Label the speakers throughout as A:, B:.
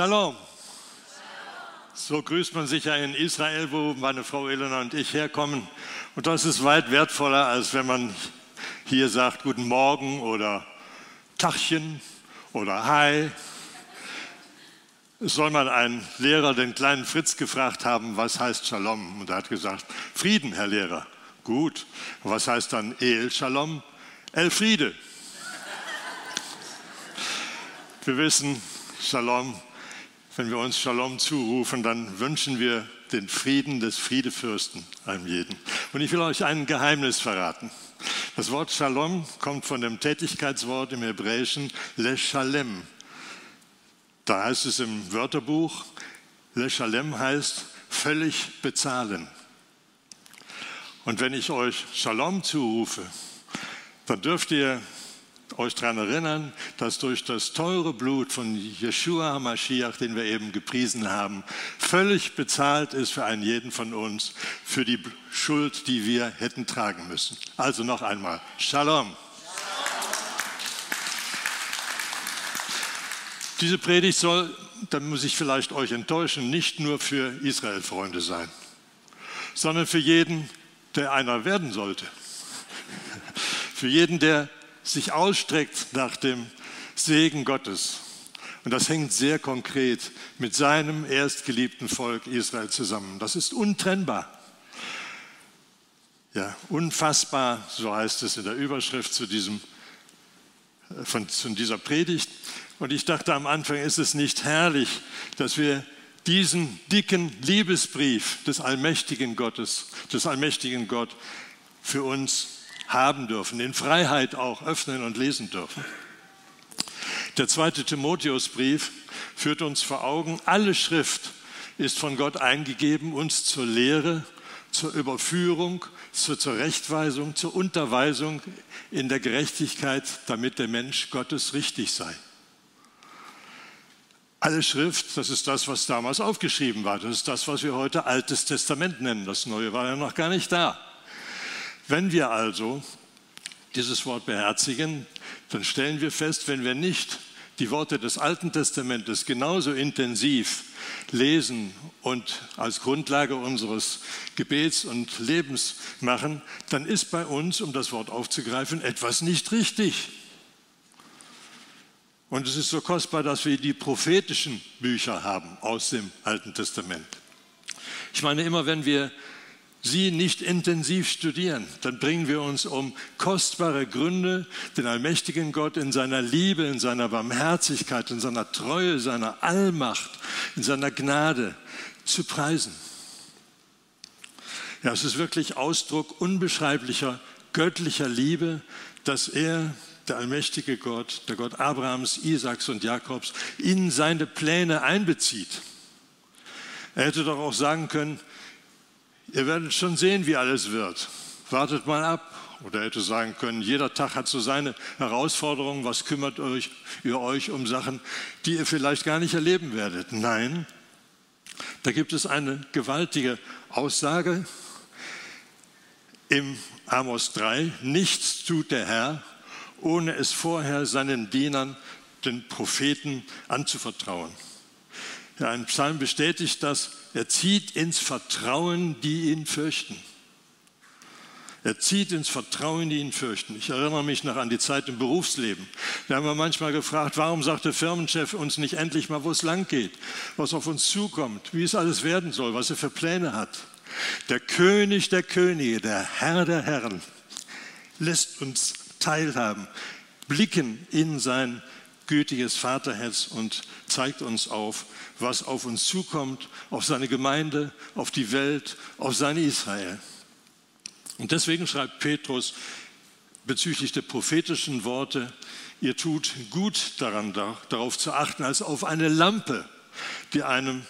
A: Shalom. So grüßt man sich ja in Israel, wo meine Frau Elena und ich herkommen. Und das ist weit wertvoller, als wenn man hier sagt Guten Morgen oder Tachchen oder Hi. Soll mal ein Lehrer den kleinen Fritz gefragt haben, was heißt Shalom? Und er hat gesagt, Frieden, Herr Lehrer. Gut. was heißt dann El Shalom? El Friede. Wir wissen, Shalom, wenn wir uns Shalom zurufen, dann wünschen wir den Frieden des Friedefürsten einem jeden. Und ich will euch ein Geheimnis verraten. Das Wort Shalom kommt von dem Tätigkeitswort im Hebräischen Le Shalem. Da heißt es im Wörterbuch, Le Shalem heißt völlig bezahlen. Und wenn ich euch Shalom zurufe, dann dürft ihr euch daran erinnern, dass durch das teure Blut von Yeshua HaMashiach, den wir eben gepriesen haben, völlig bezahlt ist für einen jeden von uns, für die Schuld, die wir hätten tragen müssen. Also noch einmal, Shalom. Diese Predigt soll, da muss ich vielleicht euch enttäuschen, nicht nur für Israel-Freunde sein, sondern für jeden, der einer werden sollte. Für jeden, der sich ausstreckt nach dem Segen Gottes. Und das hängt sehr konkret mit seinem erstgeliebten Volk Israel zusammen. Das ist untrennbar. Ja, unfassbar, so heißt es in der Überschrift zu, diesem, äh, von, zu dieser Predigt. Und ich dachte am Anfang, ist es nicht herrlich, dass wir diesen dicken Liebesbrief des allmächtigen Gottes, des allmächtigen Gott für uns haben dürfen, in Freiheit auch öffnen und lesen dürfen. Der zweite Timotheusbrief führt uns vor Augen, alle Schrift ist von Gott eingegeben, uns zur Lehre, zur Überführung, zur Zurechtweisung, zur Unterweisung in der Gerechtigkeit, damit der Mensch Gottes richtig sei. Alle Schrift, das ist das, was damals aufgeschrieben war. Das ist das, was wir heute Altes Testament nennen. Das Neue war ja noch gar nicht da. Wenn wir also dieses Wort beherzigen, dann stellen wir fest, wenn wir nicht die Worte des Alten Testamentes genauso intensiv lesen und als Grundlage unseres Gebets und Lebens machen, dann ist bei uns, um das Wort aufzugreifen, etwas nicht richtig. Und es ist so kostbar, dass wir die prophetischen Bücher haben aus dem Alten Testament. Ich meine, immer wenn wir sie nicht intensiv studieren, dann bringen wir uns um kostbare Gründe, den allmächtigen Gott in seiner Liebe, in seiner Barmherzigkeit, in seiner Treue, seiner Allmacht, in seiner Gnade zu preisen. Ja, es ist wirklich Ausdruck unbeschreiblicher göttlicher Liebe, dass er, der allmächtige Gott, der Gott Abrahams, Isaaks und Jakobs, in seine Pläne einbezieht. Er hätte doch auch sagen können, Ihr werdet schon sehen, wie alles wird. Wartet mal ab. Oder hätte sagen können, jeder Tag hat so seine Herausforderungen. Was kümmert euch, ihr euch um Sachen, die ihr vielleicht gar nicht erleben werdet? Nein, da gibt es eine gewaltige Aussage im Amos 3. Nichts tut der Herr, ohne es vorher seinen Dienern, den Propheten, anzuvertrauen. Ein Psalm bestätigt das. Er zieht ins Vertrauen, die ihn fürchten. Er zieht ins Vertrauen, die ihn fürchten. Ich erinnere mich noch an die Zeit im Berufsleben. Da haben wir manchmal gefragt, warum sagt der Firmenchef uns nicht endlich mal, wo es lang geht, was auf uns zukommt, wie es alles werden soll, was er für Pläne hat. Der König der Könige, der Herr der Herren, lässt uns teilhaben, blicken in sein gütiges Vaterherz und zeigt uns auf, was auf uns zukommt, auf seine Gemeinde, auf die Welt, auf sein Israel. Und deswegen schreibt Petrus bezüglich der prophetischen Worte, ihr tut gut daran, darauf zu achten, als auf eine Lampe, die, einem,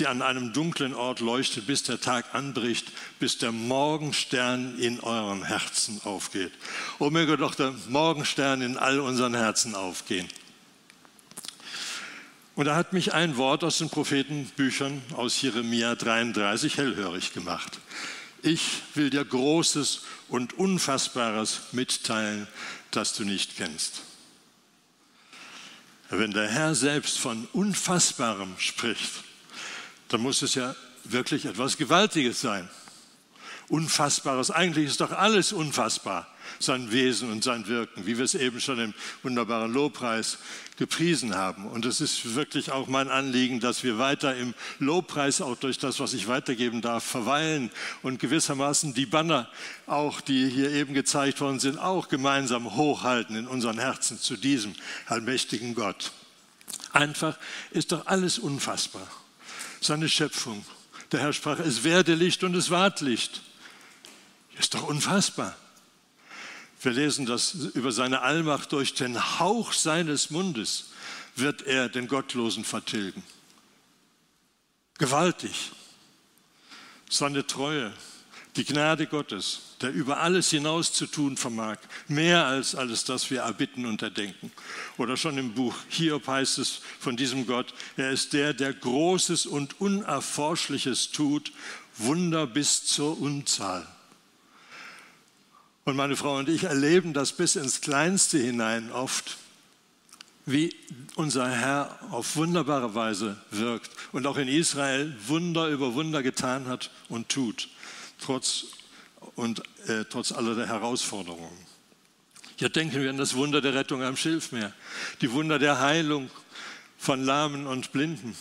A: die an einem dunklen Ort leuchtet, bis der Tag anbricht, bis der Morgenstern in euren Herzen aufgeht. O möge doch der Morgenstern in all unseren Herzen aufgehen. Und da hat mich ein Wort aus den Prophetenbüchern aus Jeremia 33 hellhörig gemacht. Ich will dir Großes und Unfassbares mitteilen, das du nicht kennst. Wenn der Herr selbst von Unfassbarem spricht, dann muss es ja wirklich etwas Gewaltiges sein. Unfassbares, eigentlich ist doch alles unfassbar, sein Wesen und sein Wirken, wie wir es eben schon im wunderbaren Lobpreis gepriesen haben. Und es ist wirklich auch mein Anliegen, dass wir weiter im Lobpreis, auch durch das, was ich weitergeben darf, verweilen und gewissermaßen die Banner, auch die hier eben gezeigt worden sind, auch gemeinsam hochhalten in unseren Herzen zu diesem allmächtigen Gott. Einfach ist doch alles unfassbar. Seine Schöpfung. Der Herr sprach, es werde Licht und es ward Licht. Ist doch unfassbar. Wir lesen das über seine Allmacht. Durch den Hauch seines Mundes wird er den Gottlosen vertilgen. Gewaltig. Seine Treue, die Gnade Gottes, der über alles hinaus zu tun vermag, mehr als alles das wir erbitten und erdenken. Oder schon im Buch Hiob heißt es von diesem Gott, er ist der, der Großes und Unerforschliches tut, Wunder bis zur Unzahl. Und meine Frau und ich erleben das bis ins Kleinste hinein oft, wie unser Herr auf wunderbare Weise wirkt und auch in Israel Wunder über Wunder getan hat und tut, trotz, und, äh, trotz aller der Herausforderungen. Hier denken wir an das Wunder der Rettung am Schilfmeer, die Wunder der Heilung von Lahmen und Blinden,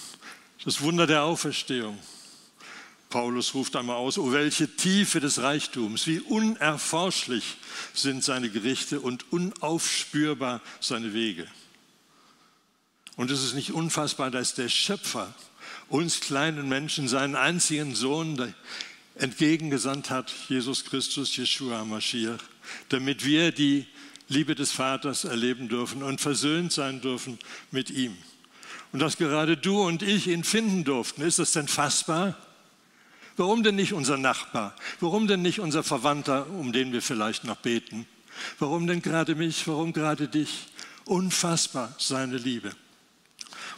A: das Wunder der Auferstehung, Paulus ruft einmal aus, oh welche Tiefe des Reichtums, wie unerforschlich sind seine Gerichte und unaufspürbar seine Wege. Und es ist nicht unfassbar, dass der Schöpfer uns kleinen Menschen seinen einzigen Sohn entgegengesandt hat, Jesus Christus, Jeshua Mashiach, damit wir die Liebe des Vaters erleben dürfen und versöhnt sein dürfen mit ihm. Und dass gerade du und ich ihn finden durften, ist das denn fassbar? Warum denn nicht unser Nachbar? Warum denn nicht unser Verwandter, um den wir vielleicht noch beten? Warum denn gerade mich? Warum gerade dich? Unfassbar seine Liebe.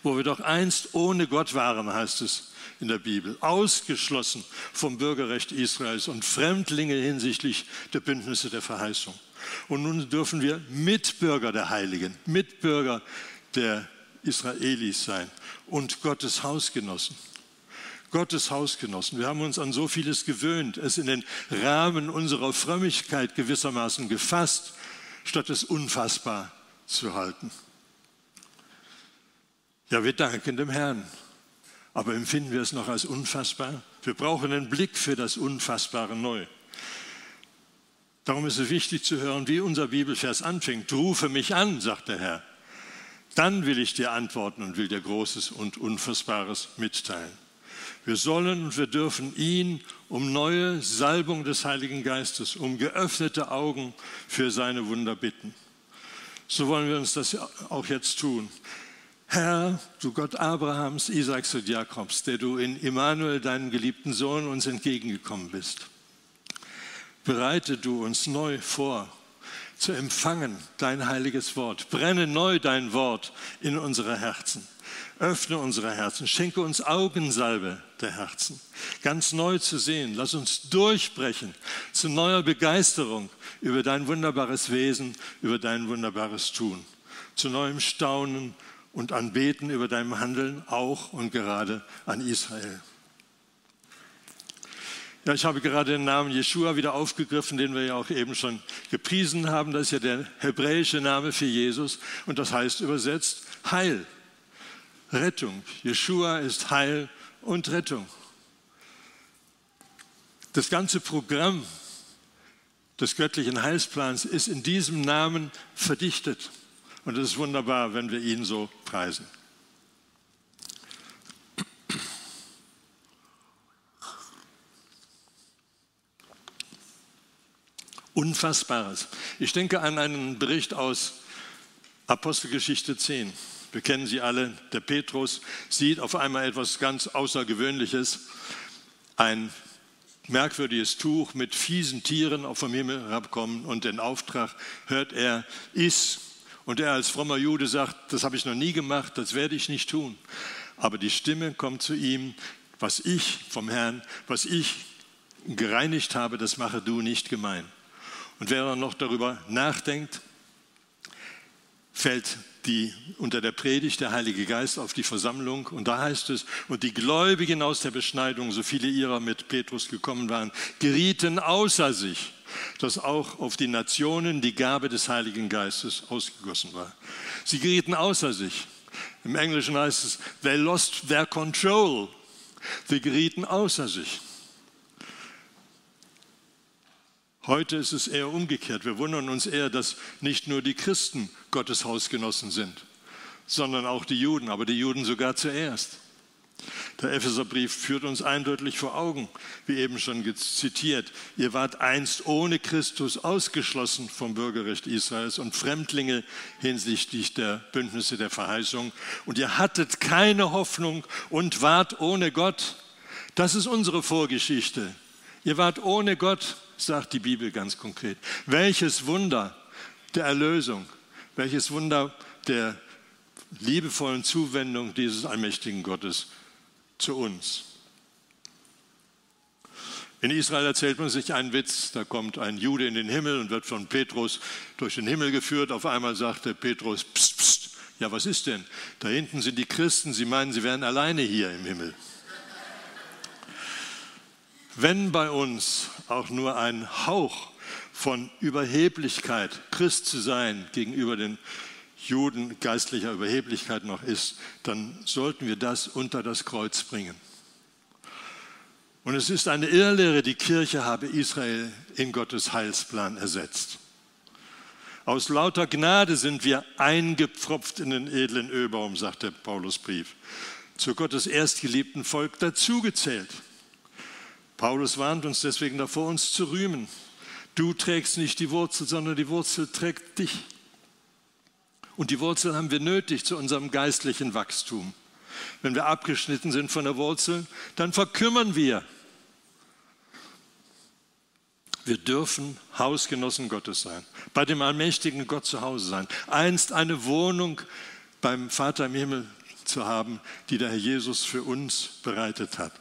A: Wo wir doch einst ohne Gott waren, heißt es in der Bibel, ausgeschlossen vom Bürgerrecht Israels und Fremdlinge hinsichtlich der Bündnisse der Verheißung. Und nun dürfen wir Mitbürger der Heiligen, Mitbürger der Israelis sein und Gottes Hausgenossen. Gottes Hausgenossen. Wir haben uns an so vieles gewöhnt, es in den Rahmen unserer Frömmigkeit gewissermaßen gefasst, statt es unfassbar zu halten. Ja, wir danken dem Herrn, aber empfinden wir es noch als unfassbar? Wir brauchen einen Blick für das Unfassbare neu. Darum ist es wichtig zu hören, wie unser Bibelvers anfängt. Rufe mich an, sagt der Herr. Dann will ich dir antworten und will dir Großes und Unfassbares mitteilen. Wir sollen und wir dürfen ihn um neue Salbung des Heiligen Geistes, um geöffnete Augen für seine Wunder bitten. So wollen wir uns das auch jetzt tun. Herr, du Gott Abrahams, Isaaks und Jakobs, der du in Immanuel, deinem geliebten Sohn, uns entgegengekommen bist, bereite du uns neu vor, zu empfangen dein heiliges Wort. Brenne neu dein Wort in unsere Herzen. Öffne unsere Herzen, schenke uns Augensalbe der Herzen, ganz neu zu sehen. Lass uns durchbrechen zu neuer Begeisterung über dein wunderbares Wesen, über dein wunderbares Tun, zu neuem Staunen und Anbeten über deinem Handeln, auch und gerade an Israel. Ja, ich habe gerade den Namen Jeshua wieder aufgegriffen, den wir ja auch eben schon gepriesen haben. Das ist ja der hebräische Name für Jesus und das heißt übersetzt Heil. Rettung. Jeshua ist Heil und Rettung. Das ganze Programm des göttlichen Heilsplans ist in diesem Namen verdichtet. Und es ist wunderbar, wenn wir ihn so preisen. Unfassbares. Ich denke an einen Bericht aus Apostelgeschichte 10. Wir kennen sie alle. Der Petrus sieht auf einmal etwas ganz Außergewöhnliches. Ein merkwürdiges Tuch mit fiesen Tieren auf vom Himmel herabkommen und den Auftrag hört er, iss. Und er als frommer Jude sagt, das habe ich noch nie gemacht, das werde ich nicht tun. Aber die Stimme kommt zu ihm, was ich vom Herrn, was ich gereinigt habe, das mache du nicht gemein. Und wer noch darüber nachdenkt, fällt die, unter der Predigt der Heilige Geist auf die Versammlung. Und da heißt es, und die Gläubigen aus der Beschneidung, so viele ihrer mit Petrus gekommen waren, gerieten außer sich, dass auch auf die Nationen die Gabe des Heiligen Geistes ausgegossen war. Sie gerieten außer sich. Im Englischen heißt es, they lost their control. Sie gerieten außer sich. Heute ist es eher umgekehrt. Wir wundern uns eher, dass nicht nur die Christen Gottes Hausgenossen sind, sondern auch die Juden, aber die Juden sogar zuerst. Der Epheserbrief führt uns eindeutig vor Augen, wie eben schon zitiert. Ihr wart einst ohne Christus ausgeschlossen vom Bürgerrecht Israels und Fremdlinge hinsichtlich der Bündnisse der Verheißung. Und ihr hattet keine Hoffnung und wart ohne Gott. Das ist unsere Vorgeschichte. Ihr wart ohne Gott sagt die Bibel ganz konkret. Welches Wunder der Erlösung, welches Wunder der liebevollen Zuwendung dieses allmächtigen Gottes zu uns. In Israel erzählt man sich einen Witz, da kommt ein Jude in den Himmel und wird von Petrus durch den Himmel geführt. Auf einmal sagte Petrus, pst, pst, ja was ist denn? Da hinten sind die Christen, sie meinen, sie wären alleine hier im Himmel. Wenn bei uns auch nur ein Hauch von Überheblichkeit, Christ zu sein gegenüber den Juden geistlicher Überheblichkeit noch ist, dann sollten wir das unter das Kreuz bringen. Und es ist eine Irrlehre, die Kirche habe Israel in Gottes Heilsplan ersetzt. Aus lauter Gnade sind wir eingepfropft in den edlen Ölbaum, sagt der Paulusbrief, zu Gottes erstgeliebten Volk dazugezählt. Paulus warnt uns deswegen davor, uns zu rühmen. Du trägst nicht die Wurzel, sondern die Wurzel trägt dich. Und die Wurzel haben wir nötig zu unserem geistlichen Wachstum. Wenn wir abgeschnitten sind von der Wurzel, dann verkümmern wir. Wir dürfen Hausgenossen Gottes sein, bei dem allmächtigen Gott zu Hause sein, einst eine Wohnung beim Vater im Himmel zu haben, die der Herr Jesus für uns bereitet hat.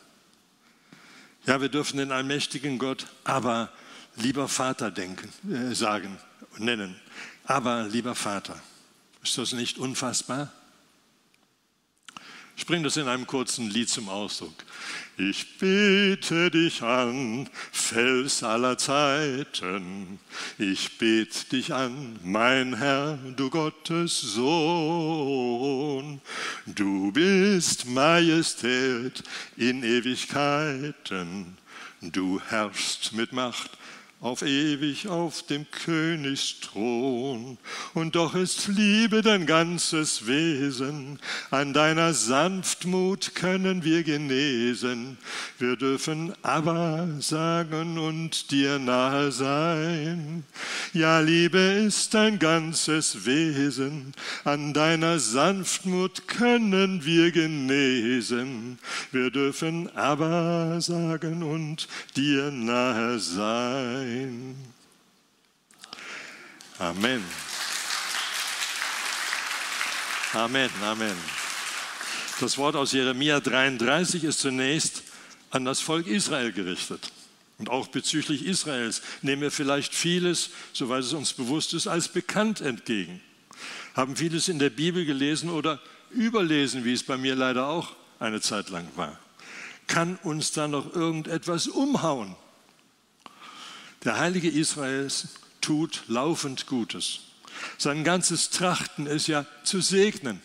A: Ja, wir dürfen den allmächtigen Gott aber lieber Vater denken, äh, sagen, nennen. Aber lieber Vater. Ist das nicht unfassbar? Ich bringe das in einem kurzen Lied zum Ausdruck. Ich bete dich an, Fels aller Zeiten. Ich bete dich an, mein Herr, du Gottes Sohn. Du bist Majestät in Ewigkeiten. Du herrschst mit Macht auf ewig auf dem Königsthron. Und doch ist Liebe dein ganzes Wesen, an deiner Sanftmut können wir genesen. Wir dürfen aber sagen und dir nahe sein. Ja, Liebe ist dein ganzes Wesen, an deiner Sanftmut können wir genesen. Wir dürfen aber sagen und dir nahe sein sein. Amen. Amen, Amen. Das Wort aus Jeremia 33 ist zunächst an das Volk Israel gerichtet. Und auch bezüglich Israels nehmen wir vielleicht vieles, soweit es uns bewusst ist, als bekannt entgegen. Haben vieles in der Bibel gelesen oder überlesen, wie es bei mir leider auch eine Zeit lang war. Kann uns da noch irgendetwas umhauen? Der Heilige Israels tut laufend Gutes. Sein ganzes Trachten ist ja zu segnen.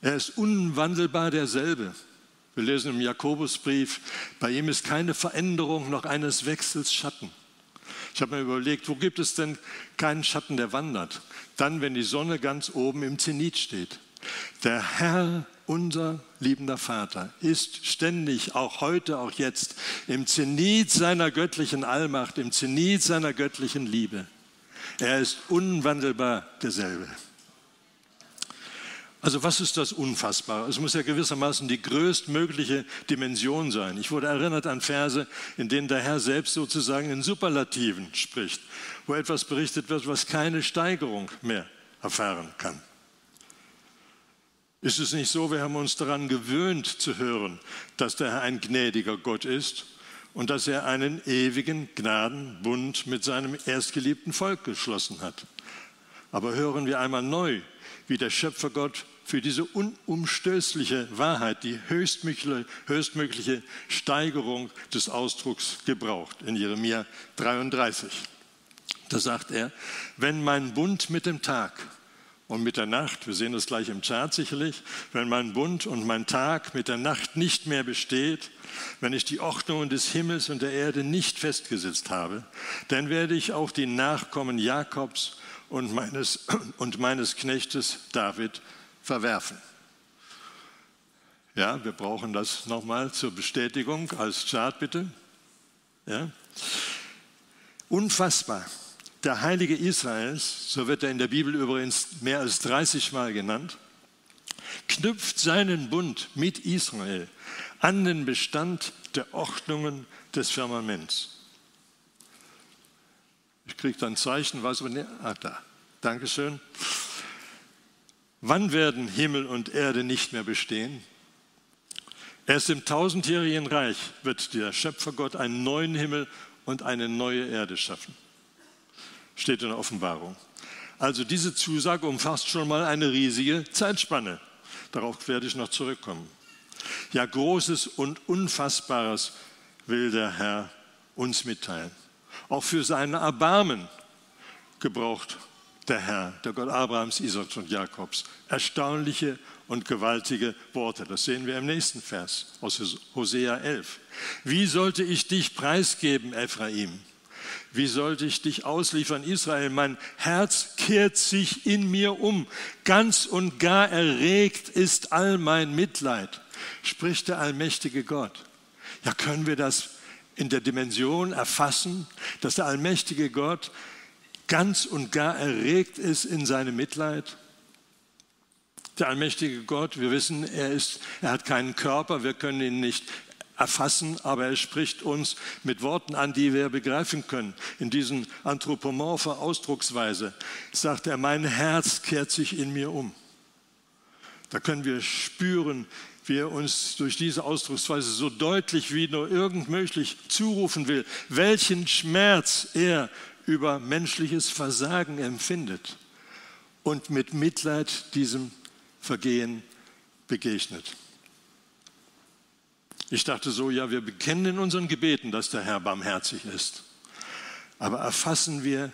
A: Er ist unwandelbar derselbe. Wir lesen im Jakobusbrief, bei ihm ist keine Veränderung noch eines Wechsels Schatten. Ich habe mir überlegt, wo gibt es denn keinen Schatten, der wandert? Dann, wenn die Sonne ganz oben im Zenit steht. Der Herr, unser liebender Vater, ist ständig, auch heute, auch jetzt, im Zenit seiner göttlichen Allmacht, im Zenit seiner göttlichen Liebe. Er ist unwandelbar derselbe. Also was ist das Unfassbare? Es muss ja gewissermaßen die größtmögliche Dimension sein. Ich wurde erinnert an Verse, in denen der Herr selbst sozusagen in Superlativen spricht, wo etwas berichtet wird, was keine Steigerung mehr erfahren kann. Ist es nicht so, wir haben uns daran gewöhnt zu hören, dass der Herr ein gnädiger Gott ist und dass er einen ewigen Gnadenbund mit seinem erstgeliebten Volk geschlossen hat. Aber hören wir einmal neu, wie der Schöpfergott für diese unumstößliche Wahrheit die höchstmögliche, höchstmögliche Steigerung des Ausdrucks gebraucht in Jeremia 33. Da sagt er, wenn mein Bund mit dem Tag und mit der Nacht, wir sehen das gleich im Chart sicherlich, wenn mein Bund und mein Tag mit der Nacht nicht mehr besteht, wenn ich die Ordnungen des Himmels und der Erde nicht festgesetzt habe, dann werde ich auch die Nachkommen Jakobs und meines, und meines Knechtes David verwerfen. Ja, wir brauchen das nochmal zur Bestätigung als Chart bitte. Ja. Unfassbar. Der Heilige Israels, so wird er in der Bibel übrigens mehr als 30 Mal genannt, knüpft seinen Bund mit Israel an den Bestand der Ordnungen des Firmaments. Ich kriege dann ein Zeichen, was wir. Ah, da. Dankeschön. Wann werden Himmel und Erde nicht mehr bestehen? Erst im tausendjährigen Reich wird der Schöpfergott einen neuen Himmel und eine neue Erde schaffen. Steht in der Offenbarung. Also diese Zusage umfasst schon mal eine riesige Zeitspanne. Darauf werde ich noch zurückkommen. Ja, Großes und Unfassbares will der Herr uns mitteilen. Auch für seine Erbarmen gebraucht der Herr, der Gott Abrahams, Isaaks und Jakobs. Erstaunliche und gewaltige Worte. Das sehen wir im nächsten Vers aus Hosea 11. Wie sollte ich dich preisgeben, Ephraim? Wie sollte ich dich ausliefern, Israel? Mein Herz kehrt sich in mir um. Ganz und gar erregt ist all mein Mitleid, spricht der allmächtige Gott. Ja, können wir das in der Dimension erfassen, dass der allmächtige Gott ganz und gar erregt ist in seinem Mitleid? Der allmächtige Gott, wir wissen, er, ist, er hat keinen Körper, wir können ihn nicht erfassen, aber er spricht uns mit Worten an, die wir begreifen können. In diesen anthropomorpher Ausdrucksweise sagt er, mein Herz kehrt sich in mir um. Da können wir spüren, wie er uns durch diese Ausdrucksweise so deutlich wie nur irgend möglich zurufen will, welchen Schmerz er über menschliches Versagen empfindet und mit Mitleid diesem Vergehen begegnet. Ich dachte so, ja, wir bekennen in unseren Gebeten, dass der Herr barmherzig ist. Aber erfassen wir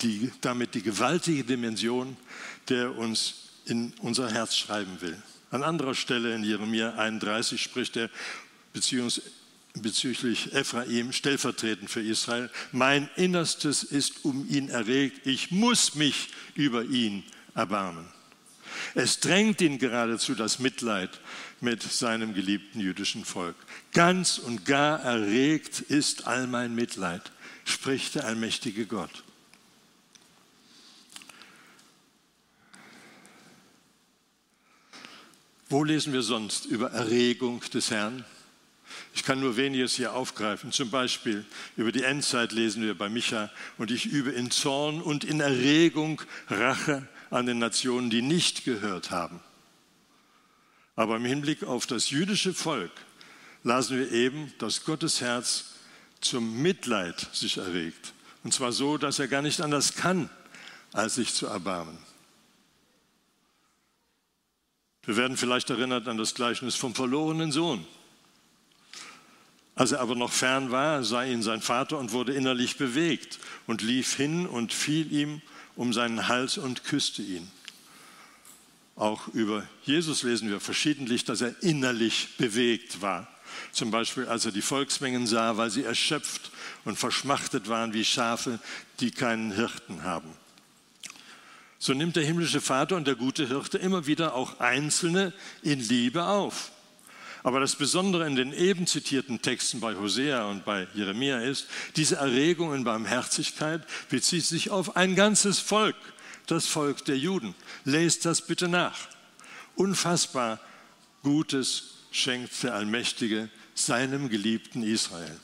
A: die, damit die gewaltige Dimension, der uns in unser Herz schreiben will. An anderer Stelle in Jeremia 31 spricht er bezüglich Ephraim, stellvertretend für Israel. Mein Innerstes ist um ihn erregt. Ich muss mich über ihn erbarmen. Es drängt ihn geradezu das Mitleid mit seinem geliebten jüdischen Volk. Ganz und gar erregt ist all mein Mitleid, spricht der allmächtige Gott. Wo lesen wir sonst über Erregung des Herrn? Ich kann nur weniges hier aufgreifen. Zum Beispiel über die Endzeit lesen wir bei Micha und ich übe in Zorn und in Erregung Rache an den Nationen, die nicht gehört haben. Aber im Hinblick auf das jüdische Volk lasen wir eben, dass Gottes Herz zum Mitleid sich erregt. Und zwar so, dass er gar nicht anders kann, als sich zu erbarmen. Wir werden vielleicht erinnert an das Gleichnis vom verlorenen Sohn. Als er aber noch fern war, sah ihn sein Vater und wurde innerlich bewegt und lief hin und fiel ihm um seinen Hals und küsste ihn. Auch über Jesus lesen wir verschiedentlich, dass er innerlich bewegt war. Zum Beispiel, als er die Volksmengen sah, weil sie erschöpft und verschmachtet waren wie Schafe, die keinen Hirten haben. So nimmt der himmlische Vater und der gute Hirte immer wieder auch Einzelne in Liebe auf. Aber das Besondere in den eben zitierten Texten bei Hosea und bei Jeremia ist, diese Erregung in Barmherzigkeit bezieht sich auf ein ganzes Volk, das Volk der Juden. Lest das bitte nach. Unfassbar Gutes schenkt der Allmächtige seinem geliebten Israel.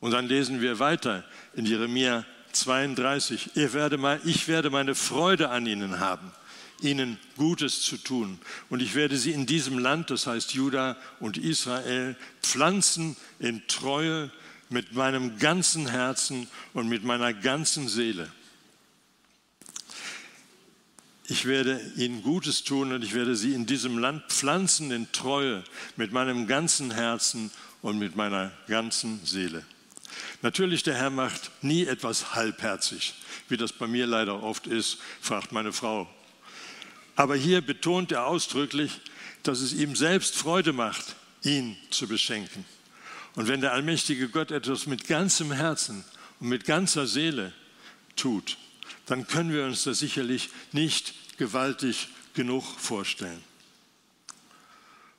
A: Und dann lesen wir weiter in Jeremia 32, ich werde meine Freude an ihnen haben ihnen Gutes zu tun. Und ich werde sie in diesem Land, das heißt Juda und Israel, pflanzen in Treue mit meinem ganzen Herzen und mit meiner ganzen Seele. Ich werde ihnen Gutes tun und ich werde sie in diesem Land pflanzen in Treue mit meinem ganzen Herzen und mit meiner ganzen Seele. Natürlich, der Herr macht nie etwas halbherzig, wie das bei mir leider oft ist, fragt meine Frau. Aber hier betont er ausdrücklich, dass es ihm selbst Freude macht, ihn zu beschenken. Und wenn der allmächtige Gott etwas mit ganzem Herzen und mit ganzer Seele tut, dann können wir uns das sicherlich nicht gewaltig genug vorstellen.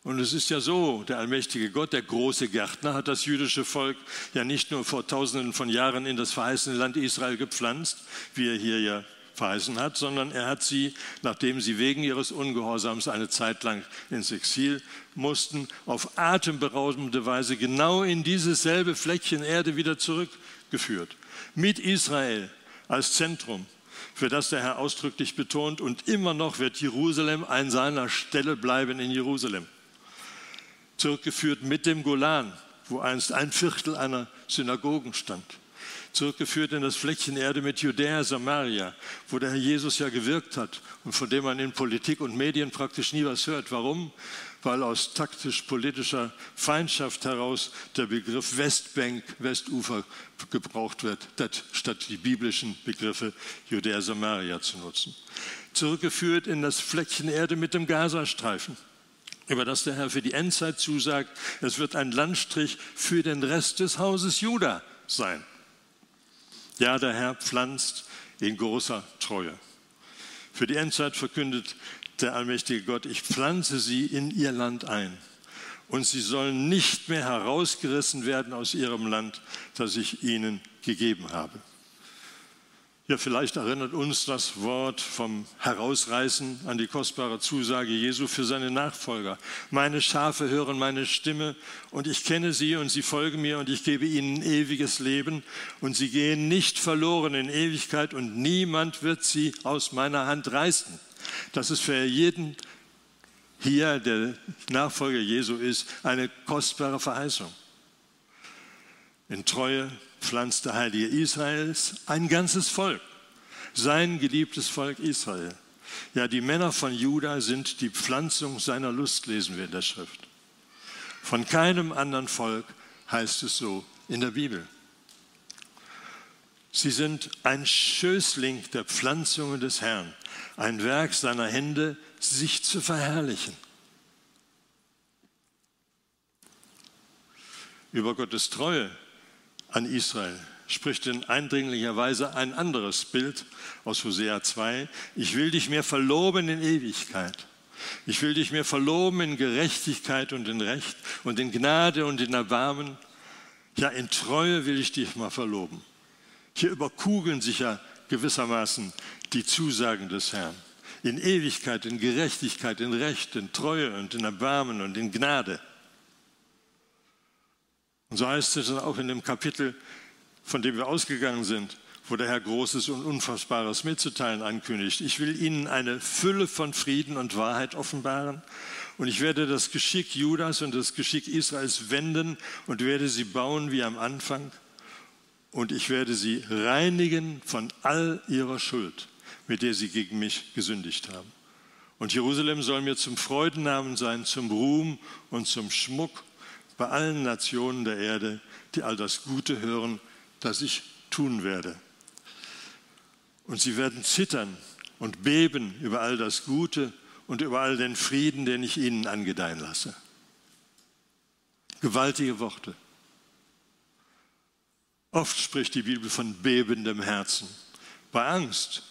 A: Und es ist ja so, der allmächtige Gott, der große Gärtner, hat das jüdische Volk ja nicht nur vor tausenden von Jahren in das verheißene Land Israel gepflanzt, wie er hier ja verheißen hat, sondern er hat sie, nachdem sie wegen ihres Ungehorsams eine Zeit lang ins Exil mussten, auf atemberaubende Weise genau in dieses selbe Fleckchen Erde wieder zurückgeführt. Mit Israel als Zentrum, für das der Herr ausdrücklich betont, und immer noch wird Jerusalem an seiner Stelle bleiben in Jerusalem zurückgeführt mit dem Golan, wo einst ein Viertel einer Synagogen stand. Zurückgeführt in das Fleckchen Erde mit Judäa, Samaria, wo der Herr Jesus ja gewirkt hat und von dem man in Politik und Medien praktisch nie was hört. Warum? Weil aus taktisch-politischer Feindschaft heraus der Begriff Westbank, Westufer gebraucht wird, statt die biblischen Begriffe Judäa, Samaria zu nutzen. Zurückgeführt in das Fleckchen Erde mit dem Gazastreifen über das der Herr für die Endzeit zusagt, es wird ein Landstrich für den Rest des Hauses Juda sein. Ja, der Herr pflanzt in großer Treue. Für die Endzeit verkündet der allmächtige Gott, ich pflanze sie in ihr Land ein und sie sollen nicht mehr herausgerissen werden aus ihrem Land, das ich ihnen gegeben habe. Ja, vielleicht erinnert uns das Wort vom Herausreißen an die kostbare Zusage Jesu für seine Nachfolger. Meine Schafe hören meine Stimme und ich kenne sie und sie folgen mir und ich gebe ihnen ewiges Leben und sie gehen nicht verloren in Ewigkeit und niemand wird sie aus meiner Hand reißen. Das ist für jeden hier, der Nachfolger Jesu ist, eine kostbare Verheißung. In Treue pflanzt der Heilige Israels ein ganzes Volk, sein geliebtes Volk Israel. Ja, die Männer von Juda sind die Pflanzung seiner Lust, lesen wir in der Schrift. Von keinem anderen Volk heißt es so in der Bibel. Sie sind ein Schößling der Pflanzungen des Herrn, ein Werk seiner Hände, sich zu verherrlichen. Über Gottes Treue an Israel spricht in eindringlicher Weise ein anderes Bild aus Hosea 2. Ich will dich mir verloben in Ewigkeit. Ich will dich mir verloben in Gerechtigkeit und in Recht und in Gnade und in Erbarmen. Ja, in Treue will ich dich mal verloben. Hier überkugeln sich ja gewissermaßen die Zusagen des Herrn. In Ewigkeit, in Gerechtigkeit, in Recht, in Treue und in Erbarmen und in Gnade. Und so heißt es dann auch in dem Kapitel, von dem wir ausgegangen sind, wo der Herr Großes und Unfassbares mitzuteilen ankündigt. Ich will ihnen eine Fülle von Frieden und Wahrheit offenbaren und ich werde das Geschick Judas und das Geschick Israels wenden und werde sie bauen wie am Anfang und ich werde sie reinigen von all ihrer Schuld, mit der sie gegen mich gesündigt haben. Und Jerusalem soll mir zum Freudennamen sein, zum Ruhm und zum Schmuck bei allen Nationen der Erde, die all das Gute hören, das ich tun werde. Und sie werden zittern und beben über all das Gute und über all den Frieden, den ich ihnen angedeihen lasse. Gewaltige Worte. Oft spricht die Bibel von bebendem Herzen, bei Angst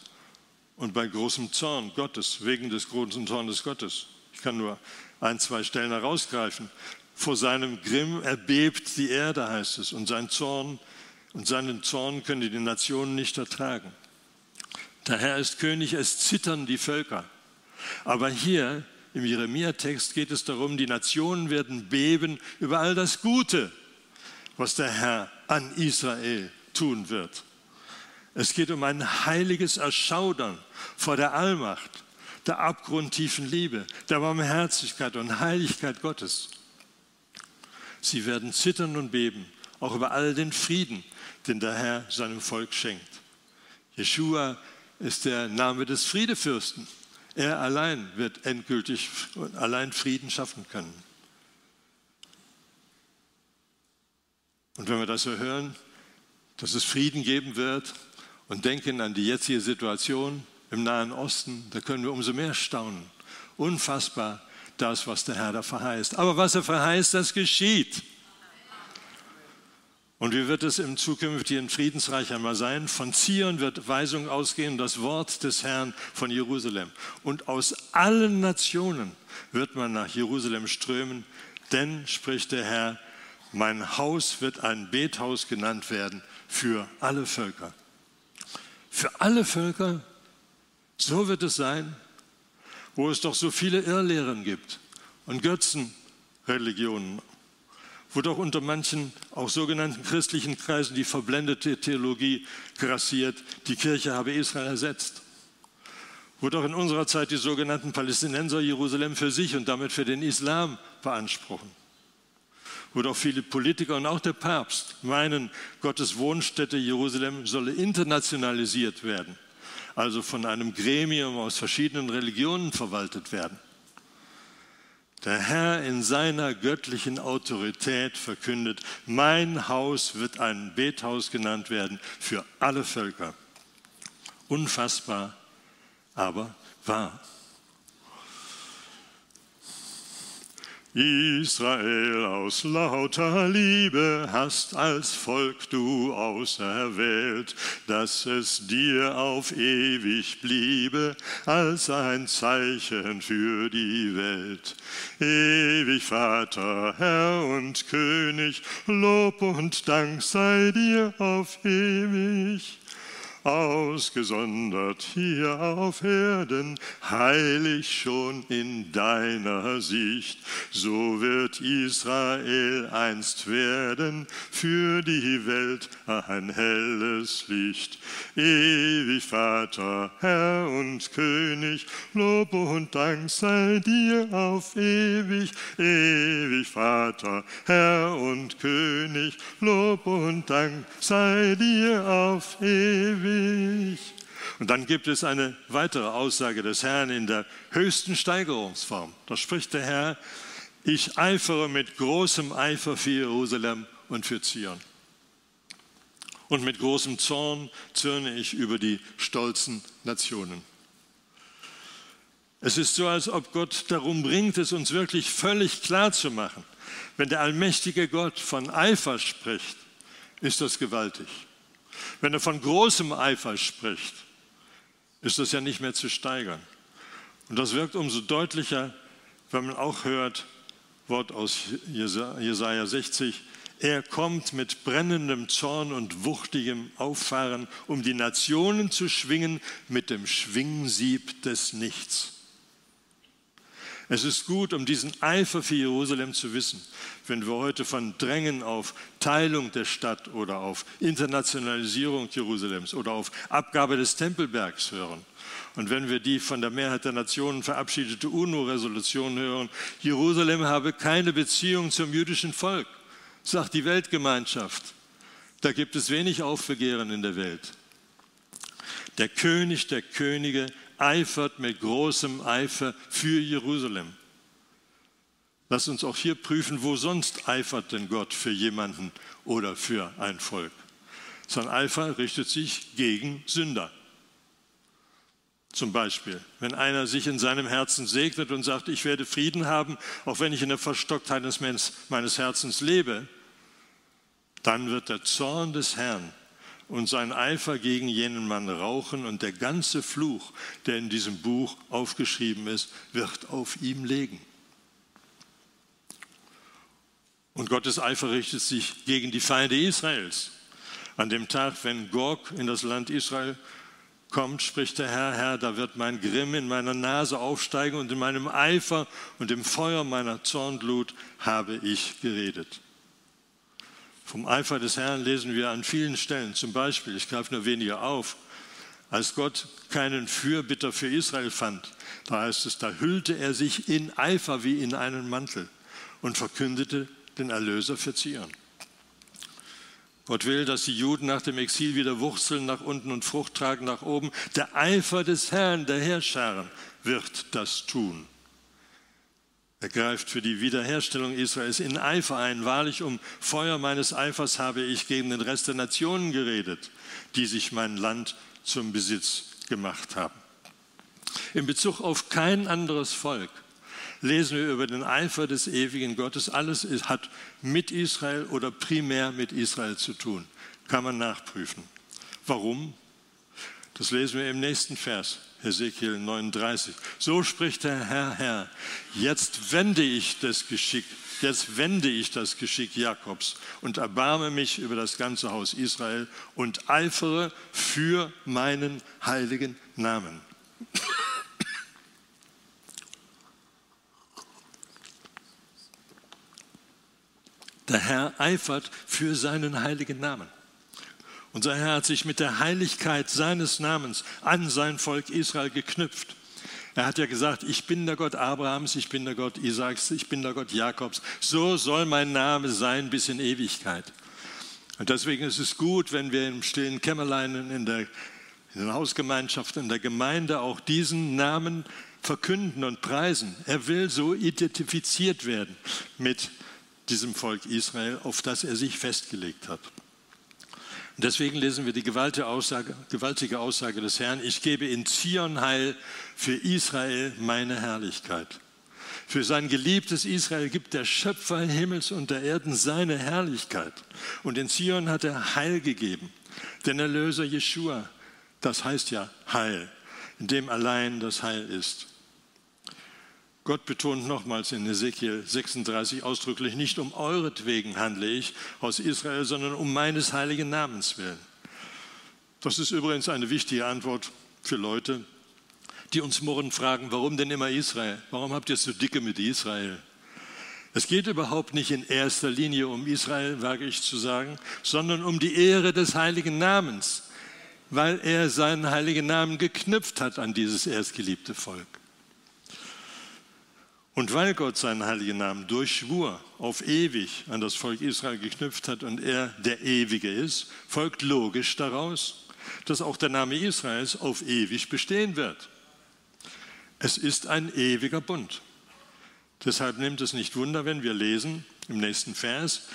A: und bei großem Zorn Gottes, wegen des großen Zornes Gottes. Ich kann nur ein, zwei Stellen herausgreifen. Vor seinem Grimm erbebt die Erde, heißt es, und sein Zorn und seinen Zorn können die Nationen nicht ertragen. Der Herr ist König, es zittern die Völker. Aber hier im Jeremia-Text geht es darum, die Nationen werden beben über all das Gute, was der Herr an Israel tun wird. Es geht um ein heiliges Erschaudern vor der Allmacht, der abgrundtiefen Liebe, der Barmherzigkeit und Heiligkeit Gottes. Sie werden zittern und beben, auch über all den Frieden, den der Herr seinem Volk schenkt. Jeshua ist der Name des Friedefürsten. Er allein wird endgültig allein Frieden schaffen können. Und wenn wir das so hören, dass es Frieden geben wird und denken an die jetzige Situation im Nahen Osten, da können wir umso mehr staunen. Unfassbar das, was der Herr da verheißt. Aber was er verheißt, das geschieht. Und wie wird es im zukünftigen Friedensreich einmal sein? Von Zion wird Weisung ausgehen, das Wort des Herrn von Jerusalem. Und aus allen Nationen wird man nach Jerusalem strömen, denn, spricht der Herr, mein Haus wird ein Bethaus genannt werden für alle Völker. Für alle Völker, so wird es sein, wo es doch so viele Irrlehren gibt und Götzenreligionen wo doch unter manchen auch sogenannten christlichen Kreisen die verblendete Theologie grassiert, die Kirche habe Israel ersetzt. Wo doch in unserer Zeit die sogenannten Palästinenser Jerusalem für sich und damit für den Islam beanspruchen. Wo doch viele Politiker und auch der Papst meinen, Gottes Wohnstätte Jerusalem solle internationalisiert werden, also von einem Gremium aus verschiedenen Religionen verwaltet werden. Der Herr in seiner göttlichen Autorität verkündet, mein Haus wird ein Bethaus genannt werden für alle Völker. Unfassbar, aber wahr. Israel aus lauter Liebe hast als Volk du auserwählt, dass es dir auf ewig bliebe als ein Zeichen für die Welt. Ewig Vater, Herr und König, Lob und Dank sei dir auf ewig ausgesondert hier auf Erden, heilig schon in deiner Sicht. So wird Israel einst werden, für die Welt ein helles Licht. Ewig Vater, Herr und König, Lob und Dank sei dir auf ewig. Ewig Vater, Herr und König, Lob und Dank sei dir auf ewig ewig. Und dann gibt es eine weitere Aussage des Herrn in der höchsten Steigerungsform. Da spricht der Herr, ich eifere mit großem Eifer für Jerusalem und für Zion. Und mit großem Zorn zürne ich über die stolzen Nationen. Es ist so, als ob Gott darum bringt, es uns wirklich völlig klar zu machen. Wenn der allmächtige Gott von Eifer spricht, ist das gewaltig. Wenn er von großem Eifer spricht, ist das ja nicht mehr zu steigern. Und das wirkt umso deutlicher, wenn man auch hört, Wort aus Jesaja 60, er kommt mit brennendem Zorn und wuchtigem Auffahren, um die Nationen zu schwingen mit dem Schwingsieb des Nichts. Es ist gut, um diesen Eifer für Jerusalem zu wissen, wenn wir heute von Drängen auf Teilung der Stadt oder auf Internationalisierung Jerusalems oder auf Abgabe des Tempelbergs hören. Und wenn wir die von der Mehrheit der Nationen verabschiedete UNO-Resolution hören, Jerusalem habe keine Beziehung zum jüdischen Volk, sagt die Weltgemeinschaft. Da gibt es wenig Aufbegehren in der Welt. Der König der Könige eifert mit großem Eifer für Jerusalem. Lass uns auch hier prüfen, wo sonst eifert denn Gott für jemanden oder für ein Volk. Sein Eifer richtet sich gegen Sünder. Zum Beispiel, wenn einer sich in seinem Herzen segnet und sagt, ich werde Frieden haben, auch wenn ich in der Verstocktheit meines Herzens lebe, dann wird der Zorn des Herrn und sein Eifer gegen jenen Mann rauchen und der ganze Fluch, der in diesem Buch aufgeschrieben ist, wird auf ihm legen. Und Gottes Eifer richtet sich gegen die Feinde Israels. An dem Tag, wenn Gog in das Land Israel kommt, spricht der Herr, Herr, da wird mein Grimm in meiner Nase aufsteigen und in meinem Eifer und im Feuer meiner Zornglut habe ich geredet. Vom Eifer des Herrn lesen wir an vielen Stellen. Zum Beispiel, ich greife nur wenige auf, als Gott keinen Fürbitter für Israel fand, da heißt es, da hüllte er sich in Eifer wie in einen Mantel und verkündete den Erlöser für Zion. Gott will, dass die Juden nach dem Exil wieder Wurzeln nach unten und Frucht tragen nach oben. Der Eifer des Herrn, der Herrscharen, wird das tun. Er greift für die Wiederherstellung Israels in Eifer ein. Wahrlich um Feuer meines Eifers habe ich gegen den Rest der Nationen geredet, die sich mein Land zum Besitz gemacht haben. In Bezug auf kein anderes Volk lesen wir über den Eifer des ewigen Gottes. Alles hat mit Israel oder primär mit Israel zu tun. Kann man nachprüfen. Warum? Das lesen wir im nächsten Vers, Hesekiel 39. So spricht der Herr, Herr, jetzt wende ich das Geschick, jetzt wende ich das Geschick Jakobs und erbarme mich über das ganze Haus Israel und eifere für meinen heiligen Namen. Der Herr eifert für seinen heiligen Namen. Unser Herr hat sich mit der Heiligkeit seines Namens an sein Volk Israel geknüpft. Er hat ja gesagt, ich bin der Gott Abrahams, ich bin der Gott Isaaks, ich bin der Gott Jakobs. So soll mein Name sein bis in Ewigkeit. Und deswegen ist es gut, wenn wir im stillen Kämmerlein in der, in der Hausgemeinschaft, in der Gemeinde auch diesen Namen verkünden und preisen. Er will so identifiziert werden mit diesem Volk Israel, auf das er sich festgelegt hat. Und deswegen lesen wir die gewaltige Aussage, des Herrn, ich gebe in Zion Heil für Israel meine Herrlichkeit. Für sein geliebtes Israel gibt der Schöpfer Himmels und der Erden seine Herrlichkeit. Und in Zion hat er Heil gegeben. Den Erlöser Jeshua, das heißt ja Heil, in dem allein das Heil ist. Gott betont nochmals in Ezekiel 36 ausdrücklich, nicht um euretwegen handle ich aus Israel, sondern um meines heiligen Namens willen. Das ist übrigens eine wichtige Antwort für Leute, die uns morgen fragen, warum denn immer Israel? Warum habt ihr so dicke mit Israel? Es geht überhaupt nicht in erster Linie um Israel, wage ich zu sagen, sondern um die Ehre des heiligen Namens, weil er seinen heiligen Namen geknüpft hat an dieses erstgeliebte Volk. Und weil Gott seinen heiligen Namen durch Schwur auf ewig an das Volk Israel geknüpft hat und er der Ewige ist, folgt logisch daraus, dass auch der Name Israels auf ewig bestehen wird. Es ist ein ewiger Bund. Deshalb nimmt es nicht Wunder, wenn wir lesen im nächsten Vers,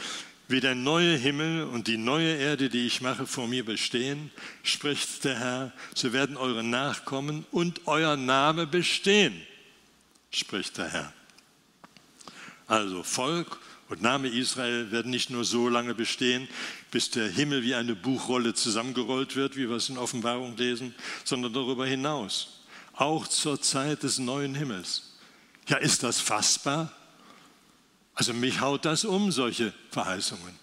A: wie der neue Himmel und die neue Erde, die ich mache, vor mir bestehen, spricht der Herr, so werden eure Nachkommen und euer Name bestehen spricht der Herr. Also Volk und Name Israel werden nicht nur so lange bestehen, bis der Himmel wie eine Buchrolle zusammengerollt wird, wie wir es in Offenbarung lesen, sondern darüber hinaus. Auch zur Zeit des neuen Himmels. Ja, ist das fassbar? Also mich haut das um, solche Verheißungen.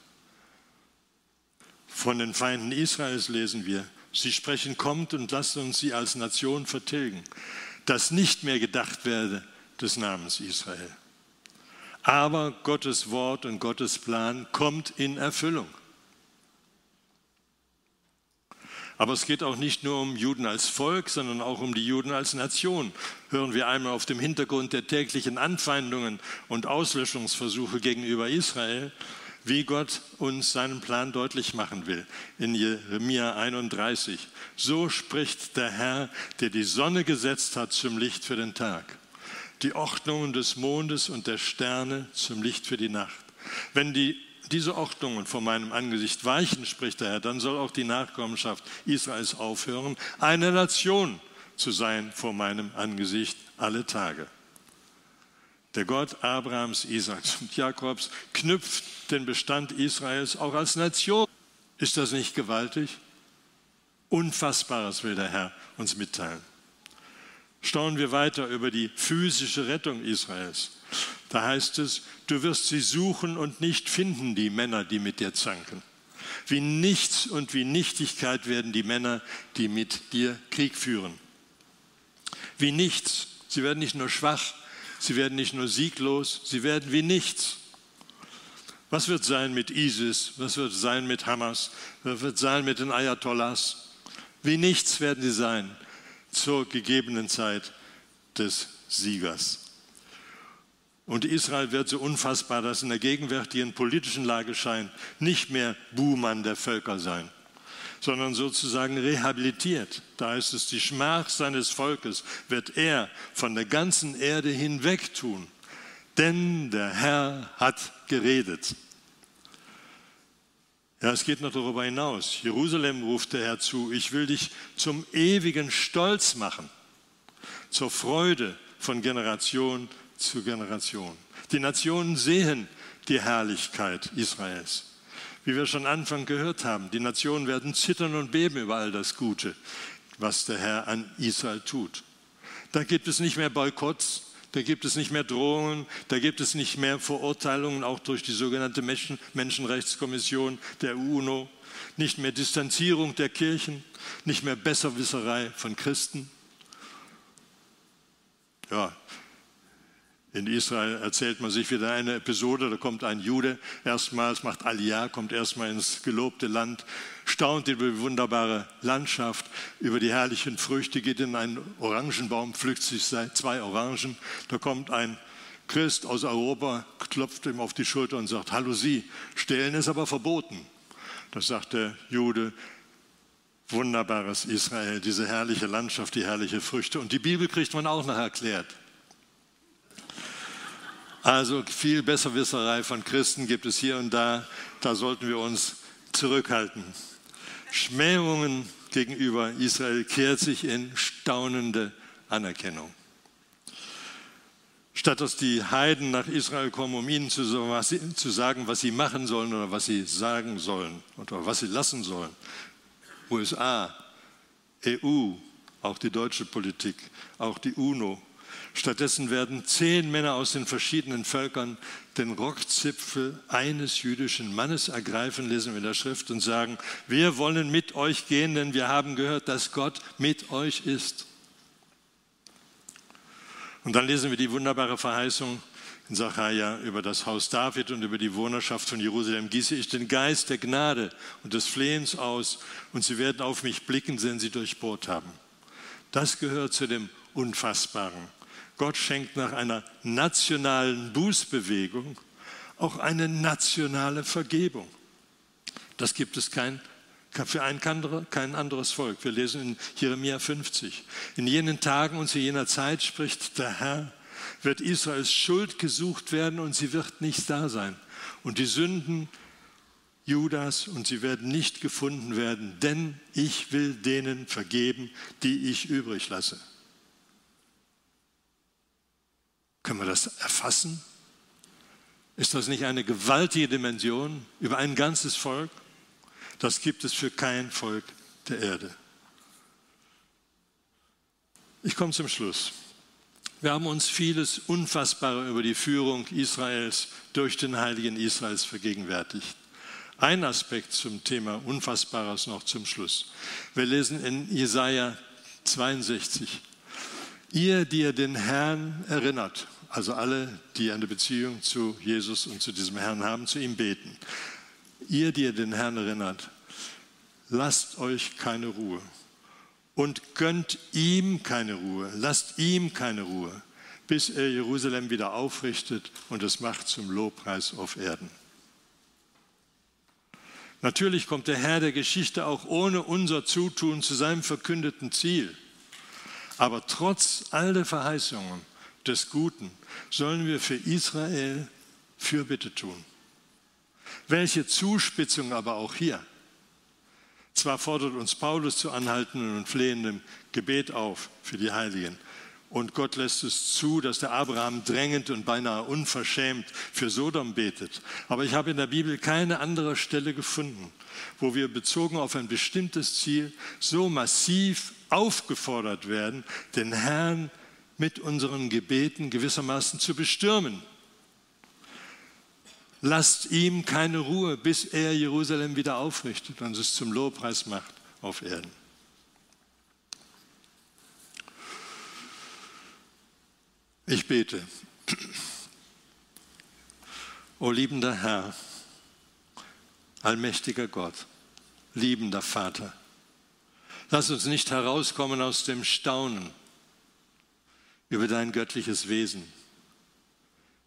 A: Von den Feinden Israels lesen wir, sie sprechen, kommt und lasst uns sie als Nation vertilgen, dass nicht mehr gedacht werde des Namens Israel. Aber Gottes Wort und Gottes Plan kommt in Erfüllung. Aber es geht auch nicht nur um Juden als Volk, sondern auch um die Juden als Nation. Hören wir einmal auf dem Hintergrund der täglichen Anfeindungen und Auslöschungsversuche gegenüber Israel, wie Gott uns seinen Plan deutlich machen will. In Jeremia 31. So spricht der Herr, der die Sonne gesetzt hat zum Licht für den Tag die Ordnungen des Mondes und der Sterne zum Licht für die Nacht. Wenn die, diese Ordnungen vor meinem Angesicht weichen, spricht der Herr, dann soll auch die Nachkommenschaft Israels aufhören, eine Nation zu sein vor meinem Angesicht alle Tage. Der Gott Abrahams, Isaaks und Jakobs knüpft den Bestand Israels auch als Nation. Ist das nicht gewaltig? Unfassbares will der Herr uns mitteilen staunen wir weiter über die physische Rettung Israels. Da heißt es, du wirst sie suchen und nicht finden, die Männer, die mit dir zanken. Wie nichts und wie Nichtigkeit werden die Männer, die mit dir Krieg führen. Wie nichts. Sie werden nicht nur schwach, sie werden nicht nur sieglos, sie werden wie nichts. Was wird sein mit ISIS? Was wird sein mit Hamas? Was wird sein mit den Ayatollahs? Wie nichts werden sie sein zur gegebenen Zeit des Siegers. Und Israel wird so unfassbar, dass in der gegenwärtigen politischen Lage scheint, nicht mehr Buhmann der Völker sein, sondern sozusagen rehabilitiert. Da heißt es, die Schmach seines Volkes wird er von der ganzen Erde hinweg tun, denn der Herr hat geredet. Ja, es geht noch darüber hinaus. Jerusalem ruft der Herr zu, ich will dich zum ewigen Stolz machen, zur Freude von Generation zu Generation. Die Nationen sehen die Herrlichkeit Israels. Wie wir schon Anfang gehört haben, die Nationen werden zittern und beben über all das Gute, was der Herr an Israel tut. Da gibt es nicht mehr Boykotts, da gibt es nicht mehr Drohungen, da gibt es nicht mehr Verurteilungen, auch durch die sogenannte Menschen Menschenrechtskommission der UNO, nicht mehr Distanzierung der Kirchen, nicht mehr Besserwisserei von Christen. Ja, in Israel erzählt man sich wieder eine Episode, da kommt ein Jude erstmals, macht Aliyah, kommt erstmal ins gelobte Land, staunt über die wunderbare Landschaft, über die herrlichen Früchte, geht in einen Orangenbaum, pflückt sich zwei Orangen. Da kommt ein Christ aus Europa, klopft ihm auf die Schulter und sagt, hallo Sie, stehlen ist aber verboten. Das sagt der Jude, wunderbares Israel, diese herrliche Landschaft, die herrliche Früchte. Und die Bibel kriegt man auch noch erklärt. Also viel Besserwisserei von Christen gibt es hier und da. Da sollten wir uns zurückhalten. Schmähungen gegenüber Israel kehrt sich in staunende Anerkennung. Statt dass die Heiden nach Israel kommen, um ihnen zu, sagen, was sie machen sollen oder was sie sagen sollen oder was sie lassen sollen. USA, EU, auch die deutsche Politik, auch die UNO, Stattdessen werden zehn Männer aus den verschiedenen Völkern den Rockzipfel eines jüdischen Mannes ergreifen, lesen wir in der Schrift, und sagen, wir wollen mit euch gehen, denn wir haben gehört, dass Gott mit euch ist. Und dann lesen wir die wunderbare Verheißung in Sacharja über das Haus David und über die Wohnerschaft von Jerusalem. Gieße ich den Geist der Gnade und des Flehens aus und sie werden auf mich blicken, wenn sie durchbohrt haben. Das gehört zu dem Unfassbaren. Gott schenkt nach einer nationalen Bußbewegung auch eine nationale Vergebung. Das gibt es kein, für ein, kein anderes Volk. Wir lesen in Jeremia 50. In jenen Tagen und zu jener Zeit spricht der Herr, wird Israels Schuld gesucht werden und sie wird nicht da sein. Und die Sünden Judas und sie werden nicht gefunden werden, denn ich will denen vergeben, die ich übrig lasse. Können wir das erfassen? Ist das nicht eine gewaltige Dimension über ein ganzes Volk? Das gibt es für kein Volk der Erde. Ich komme zum Schluss. Wir haben uns vieles Unfassbare über die Führung Israels durch den Heiligen Israels vergegenwärtigt. Ein Aspekt zum Thema Unfassbares noch zum Schluss. Wir lesen in Jesaja 62. Ihr, die ihr den Herrn erinnert, also alle, die eine Beziehung zu Jesus und zu diesem Herrn haben, zu ihm beten. Ihr, die ihr den Herrn erinnert, lasst euch keine Ruhe und gönnt ihm keine Ruhe, lasst ihm keine Ruhe, bis er Jerusalem wieder aufrichtet und es macht zum Lobpreis auf Erden. Natürlich kommt der Herr der Geschichte auch ohne unser Zutun zu seinem verkündeten Ziel. Aber trotz all der Verheißungen des Guten sollen wir für Israel Fürbitte tun. Welche Zuspitzung aber auch hier. Zwar fordert uns Paulus zu anhaltendem und flehendem Gebet auf für die Heiligen. Und Gott lässt es zu, dass der Abraham drängend und beinahe unverschämt für Sodom betet. Aber ich habe in der Bibel keine andere Stelle gefunden, wo wir bezogen auf ein bestimmtes Ziel so massiv aufgefordert werden, den Herrn mit unseren Gebeten gewissermaßen zu bestürmen. Lasst ihm keine Ruhe, bis er Jerusalem wieder aufrichtet und es zum Lobpreis macht auf Erden. Ich bete. O liebender Herr, allmächtiger Gott, liebender Vater, lass uns nicht herauskommen aus dem Staunen über dein göttliches Wesen,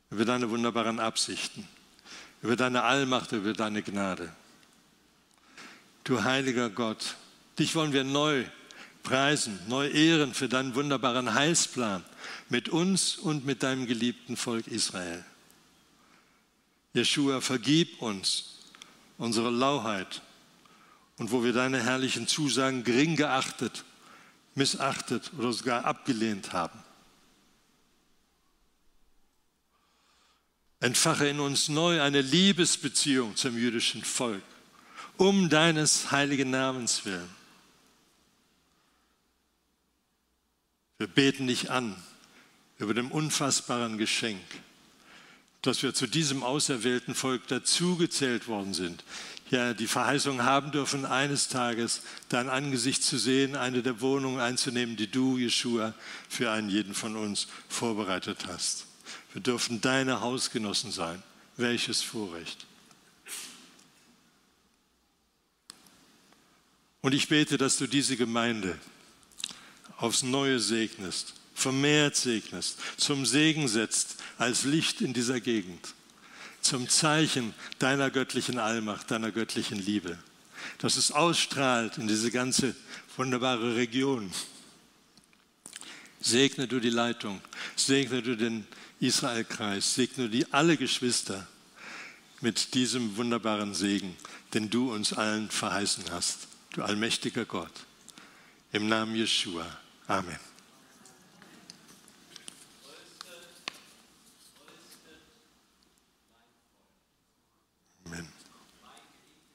A: über deine wunderbaren Absichten, über deine Allmacht, über deine Gnade. du heiliger Gott. Dich wollen wir neu preisen, neu ehren für deinen wunderbaren Heilsplan mit uns und mit deinem geliebten Volk Israel. Jeshua, vergib uns unsere Lauheit und wo wir deine herrlichen Zusagen gering geachtet, missachtet oder sogar abgelehnt haben. Entfache in uns neu eine Liebesbeziehung zum jüdischen Volk, um deines heiligen Namens willen. Wir beten dich an über dem unfassbaren Geschenk, dass wir zu diesem auserwählten Volk dazugezählt worden sind. Ja, die Verheißung haben dürfen, eines Tages dein Angesicht zu sehen, eine der Wohnungen einzunehmen, die du, Jeshua, für einen jeden von uns vorbereitet hast. Wir dürfen deine Hausgenossen sein. Welches Vorrecht. Und ich bete, dass du diese Gemeinde aufs Neue segnest, vermehrt segnest, zum Segen setzt als Licht in dieser Gegend, zum Zeichen deiner göttlichen Allmacht, deiner göttlichen Liebe, dass es ausstrahlt in diese ganze wunderbare Region. Segne du die Leitung, segne du den Israelkreis, segne die alle Geschwister mit diesem wunderbaren Segen, den du uns allen verheißen hast, du allmächtiger Gott. Im Namen Jeshua. Amen.